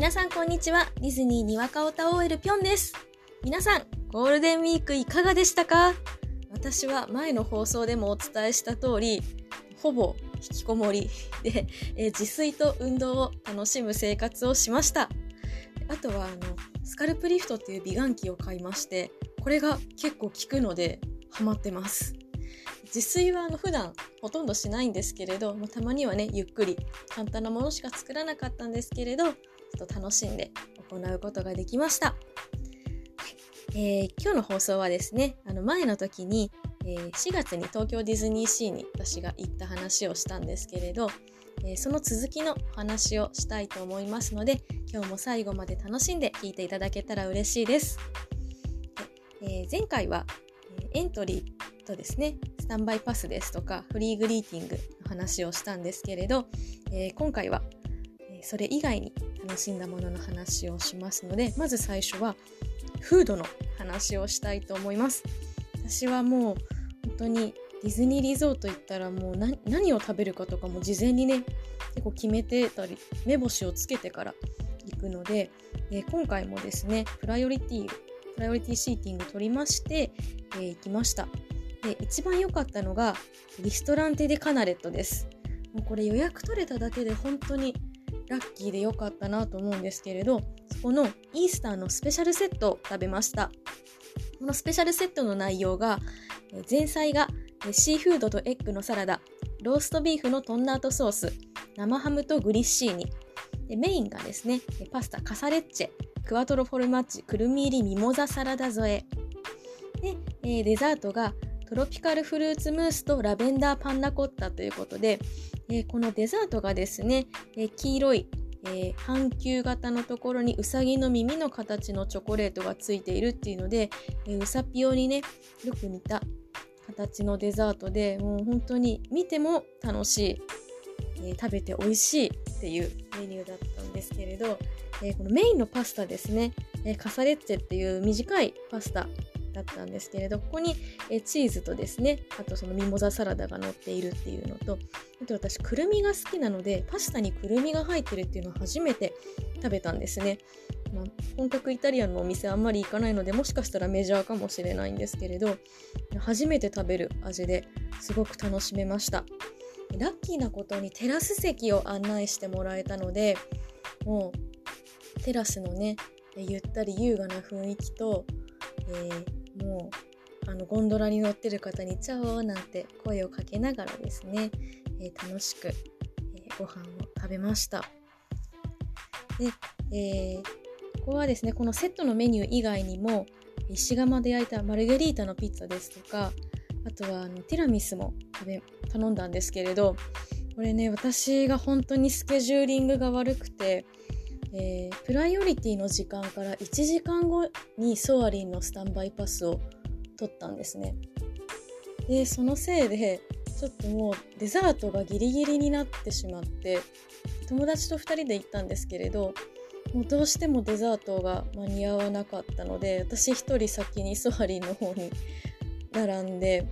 皆さんこんにちは。ディズニーにわかおた OL ぴょんです。皆さん、ゴールデンウィークいかがでしたか？私は前の放送でもお伝えした通り、ほぼ引きこもりで、えー自炊と運動を楽しむ生活をしました。あとは、あの、スカルプリフトっていう美顔器を買いまして、これが結構効くので、ハマってます。自炊はあの普段ほとんどしないんですけれど、まあたまにはね、ゆっくり簡単なものしか作らなかったんですけれど、ちょっと楽しんで行うことができました。えー今日の放送はですね、あの前の時に、えー4月に東京ディズニーシーに私が行った話をしたんですけれど、えーその続きのお話をしたいと思いますので、今日も最後まで楽しんで聞いていただけたら嬉しいです。え前回は、えエントリーとですね、スタンバイパスですとか、フリーグリーティングの話をしたんですけれど、え今回は、それ以外に楽しんだものの話をしますので、まず最初は、フードの話をしたいと思います。私はもう、本当にディズニーリゾート行ったらもう何を食べるかとかも事前にね、結構決めてたり、目星をつけてから行くので、え今回もですね、 priority、priority seating 取りまして、えー行きました。で、一番良かったのが、リストランテ・デ・カナレットです。もうこれ予約取れただけで本当にラッキーで良かったなと思うんですけれど、そこのイースターのスペシャルセットを食べました。このスペシャルセットの内容が、前菜がシーフードとエッグのサラダ、ローストビーフのトンナートソース、生ハムとグリッシーニ、でメインがですね、パスタカサレッチェ、クワトロフォルマッチ、くるみ入りミモザサラダ添え。で、えーデザートがトロピカルフルーツムースとラベンダーパンナコッタということで、えーこのデザートがですね、えー黄色い、えー半球型のところにうさぎの耳の形のチョコレートがついているっていうので、えうさぴよにね、よく似た形のデザートで、もう本当に見ても楽しい、え食べて美味しいっていうメニューだったんですけれど、えこのメインのパスタですね、えーカサレッチェっていう短いパスタだったんですけれど、ここに、えチーズとですね、あとそのミモザサラダが乗っているっていうのと、あと私、くるみが好きなので、パスタにくるみが入ってるっていうのを初めて食べたんですね。まあ、本格イタリアンのお店あんまり行かないので、もしかしたらメジャーかもしれないんですけれど、初めて食べる味ですごく楽しめました。ラッキーなことにテラス席を案内してもらえたので、もうテラスのね、ゆったり優雅な雰囲気と、えーもうあのゴンドラに乗ってる方に「チャオ!」なんて声をかけながらですね、えー楽しく、えーご飯を食べました。で、えーここはですね、このセットのメニュー以外にも、石窯で焼いたマルゲリータのピッツァですとか、あとはあのティラミスも食べ頼んだんですけれど、これね、私が本当にスケジューリングが悪くて、えープライオリティの時間から1時間後にソアリンのスタンバイパスを取ったんですね。で、そのせいで、ちょっともうデザートがギリギリになってしまって、友達と2人で行ったんですけれど、もうどうしてもデザートが間に合わなかったので、私一人先にソアリンの方に並んで、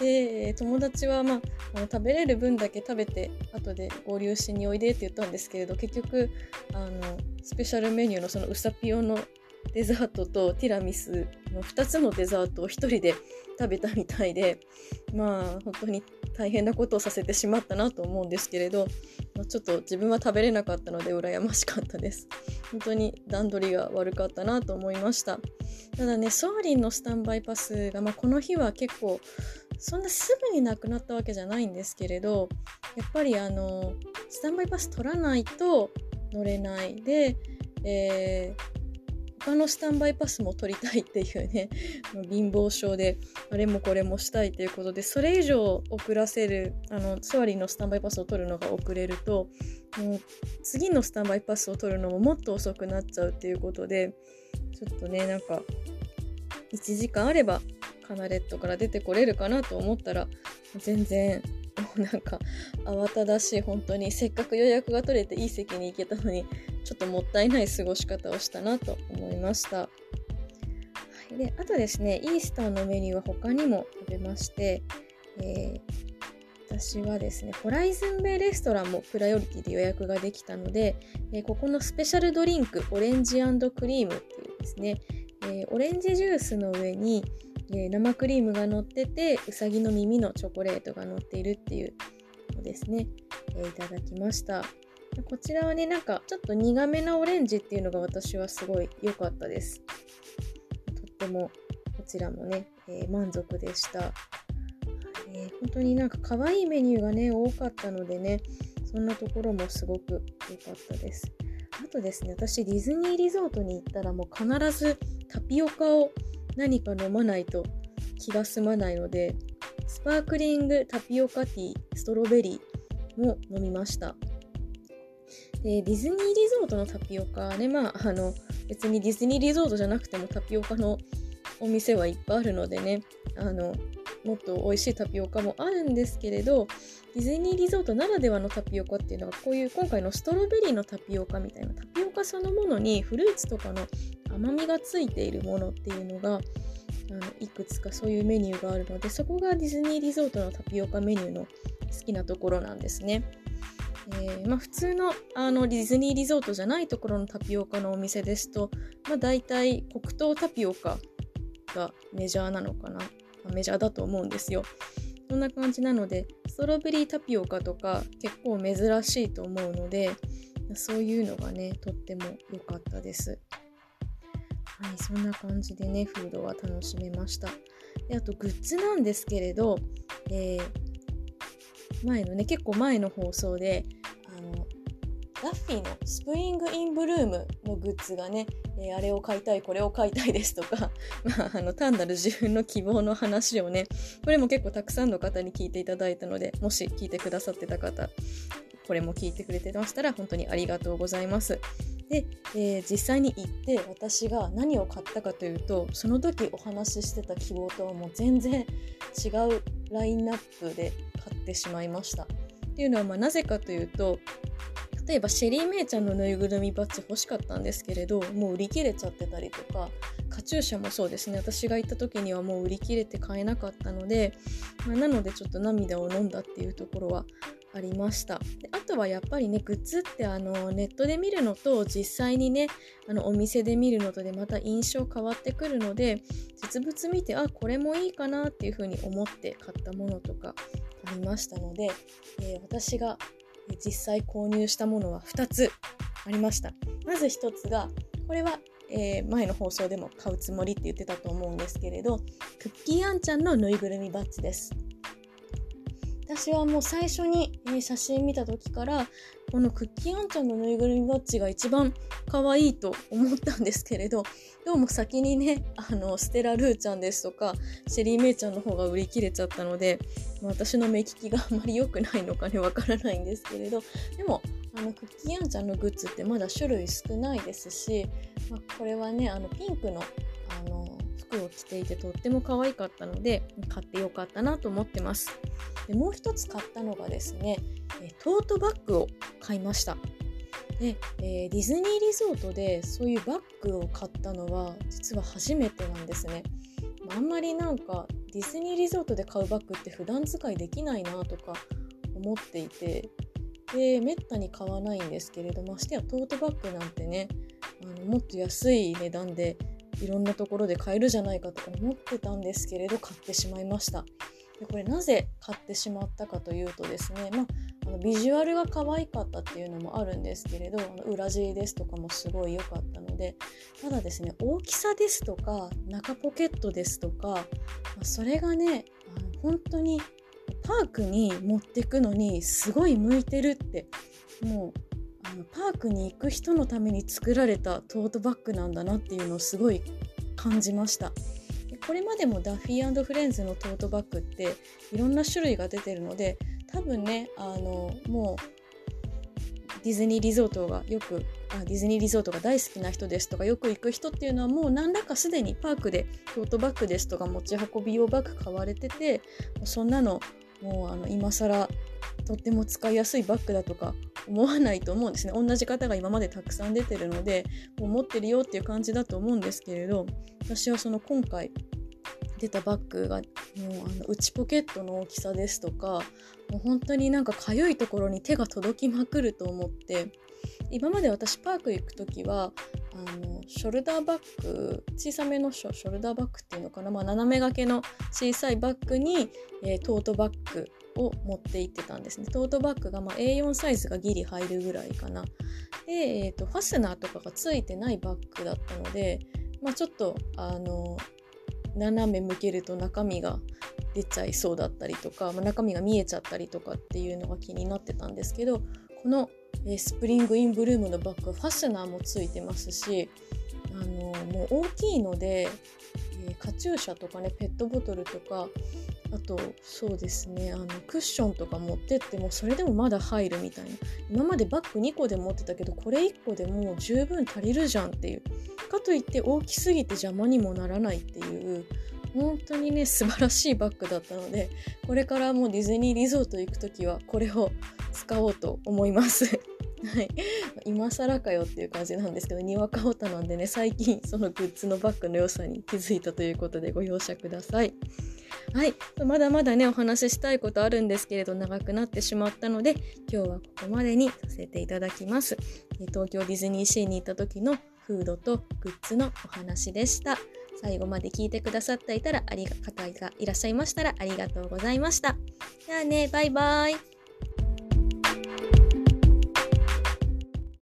で、友達はまあ、あの食べれる分だけ食べて、後で合流しにおいでって言ったんですけれど、結局、あの、スペシャルメニューのそのウサピオのデザートとティラミスの2つのデザートを1人で食べたみたいで、まあ、本当に大変なことをさせてしまったなと思うんですけれど、まあちょっと自分は食べれなかったので羨ましかったです。本当に段取りが悪かったなと思いました。ただね、ソアリンのスタンバイパスが、まあ、この日は結構、そんなすぐになくなったわけじゃないんですけれど、やっぱりあの、スタンバイパス取らないと乗れない。で、えー他のスタンバイパスも取りたいっていうね、貧乏症で、あれもこれもしたいということで、それ以上遅らせる、あの、ソアリンのスタンバイパスを取るのが遅れると、もう次のスタンバイパスを取るのももっと遅くなっちゃうっていうことで、ちょっとね、なんか、1時間あればカナレットから出てこれるかなと思ったら、全然、もうなんか、慌ただしい、本当に、せっかく予約が取れていい席に行けたのに、ちょっともったいない過ごし方をしたなと思いました。はい、で、あとですね、イースターのメニューは他にも食べまして、えー私はですね、ホライズンベイレストランもプライオリティで予約ができたので、えここのスペシャルドリンク、オレンジクリームっていうですね、えオレンジジュースの上に、え生クリームが乗ってて、うさぎの耳のチョコレートが乗っているっていうのですね、えいただきました。こちらはね、なんかちょっと苦めなオレンジっていうのが私はすごい良かったです。とってもこちらもね、えー、満足でした。えー、本当になんか可愛いメニューがね、多かったのでね、そんなところもすごく良かったです。あとですね、私ディズニーリゾートに行ったらもう必ずタピオカを何か飲まないと気が済まないので、スパークリングタピオカティーストロベリーも飲みました。でディズニーリゾートのタピオカね、まあ、あの別にディズニーリゾートじゃなくてもタピオカのお店はいっぱいあるのでねあのもっと美味しいタピオカもあるんですけれどディズニーリゾートならではのタピオカっていうのがこういう今回のストロベリーのタピオカみたいなタピオカそのものにフルーツとかの甘みがついているものっていうのがあのいくつかそういうメニューがあるのでそこがディズニーリゾートのタピオカメニューの好きなところなんですね。えー、まあ、普通のあのディズニーリゾートじゃないところのタピオカのお店ですと、まあ、大体黒糖タピオカがメジャーなのかな、メジャーだと思うんですよ。そんな感じなのでストロベリータピオカとか結構珍しいと思うのでそういうのがねとっても良かったです。はいそんな感じでねフードは楽しめました。であとグッズなんですけれど、えー前のね結構前の放送でダッフィーの？ Spring in Bloom のグッズがね、えー、あれを買いたいこれを買いたいですとか、まあ、あの単なる自分の希望の話をねこれも結構たくさんの方に聞いていただいたのでもし聞いてくださってた方これも聞いてくれてましたら本当にありがとうございます。で、えー、実際に行って私が何を買ったかというとその時お話ししてた希望とはもう全然違うラインナップで買ってしまいました。っていうのはまあなぜかというと例えばシェリー・メイちゃんのぬいぐるみバッジ欲しかったんですけれどもう売り切れちゃってたりとかカチューシャもそうですね。私が行った時にはもう売り切れて買えなかったので、まあ、なのでちょっと涙を飲んだっていうところはありました。であとはやっぱりねグッズってあのネットで見るのと実際にねあのお店で見るのとでまた印象変わってくるので実物見てあこれもいいかなっていうふうに思って買ったものとかありましたので、えー、私が実際購入したものは2つありました。まず1つがこれはえー、前の放送でも買うつもりって言ってたと思うんですけれどクッキーあんちゃんのぬいぐるみバッジです。私はもう最初に、え写真見た時からこのクッキーあんちゃんのぬいぐるみバッジが一番可愛いと思ったんですけれどどうも先にね あのステラ・ルーちゃんですとかシェリー・メイちゃんの方が売り切れちゃったので私の目利きがあまり良くないのかねわからないんですけれどでもあのクッキーあんちゃんのグッズってまだ種類少ないですし、まあ、これはねあのピンクのあの服を着ていてとっても可愛かったので買ってよかったなと思ってます。でもう一つ買ったのがですねトートバッグを買いました。で、えー、ディズニーリゾートでそういうバッグを買ったのは実は初めてなんですね。あんまりなんかディズニーリゾートで買うバッグって普段使いできないなとか思っていてでめったに買わないんですけれどましてやトートバッグなんてねあのもっと安い値段でいろんなところで買えるじゃないかと思ってたんですけれど買ってしまいました。でこれなぜ買ってしまったかというとですね、まあ、のビジュアルが可愛かったっていうのもあるんですけれどあの裏地ですとかもすごい良かったのでただですね大きさですとか中ポケットですとか、まあ、それがねあの本当にパークに持ってくのにすごい向いてるってもうあのパークに行く人のために作られたトートバッグなんだなっていうのをすごい感じました。これまでもダッフィーフレンズのトートバッグっていろんな種類が出てるので多分ねあのもうディズニーリゾートがよくあディズニーリゾートが大好きな人ですとかよく行く人っていうのはもう何らかすでにパークでトートバッグですとか持ち運び用バッグ買われててそんなのもうあの今更とっても使いやすいバッグだとか思わないと思うんですね。同じ方が今までたくさん出てるのでもう持ってるよっていう感じだと思うんですけれど私はその今回出たバッグがもうあの内ポケットの大きさですとかもう本当になんかかゆいところに手が届きまくると思って今まで私パーク行く時はあのショルダーバッグ小さめのショルダーバッグっていうのかな、まあ、斜め掛けの小さいバッグに、えー、トートバッグを持って行ってたんですね。トートバッグが、まあ、A4 サイズがギリ入るぐらいかな。で、えーと、ファスナーとかがついてないバッグだったので、まあ、ちょっとあの斜め向けると中身が出ちゃいそうだったりとか、まあ、中身が見えちゃったりとかっていうのが気になってたんですけどこの、え、スプリングインブルームのバッグファスナーもついてますしあのもう大きいので、え、カチューシャとかねペットボトルとかあとそうですねあのクッションとか持ってってもそれでもまだ入るみたいな。今までバッグ2個で持ってたけどこれ1個でもう十分足りるじゃんっていう。かといって大きすぎて邪魔にもならないっていう本当にね素晴らしいバッグだったのでこれからもうディズニーリゾート行く時はこれを使おうと思います はい、今更かよっていう感じなんですけどにわかオタなんでね最近そのグッズのバッグの良さに気づいたということでご容赦ください。はい、まだまだねお話ししたいことあるんですけれど長くなってしまったので今日はここまでにさせていただきます。東京ディズニーシーに行った時のフードとグッズのお話でした。最後まで聞いてくださっていたらありが方がいらっしゃいましたらありがとうございました。じゃあねバイバイ。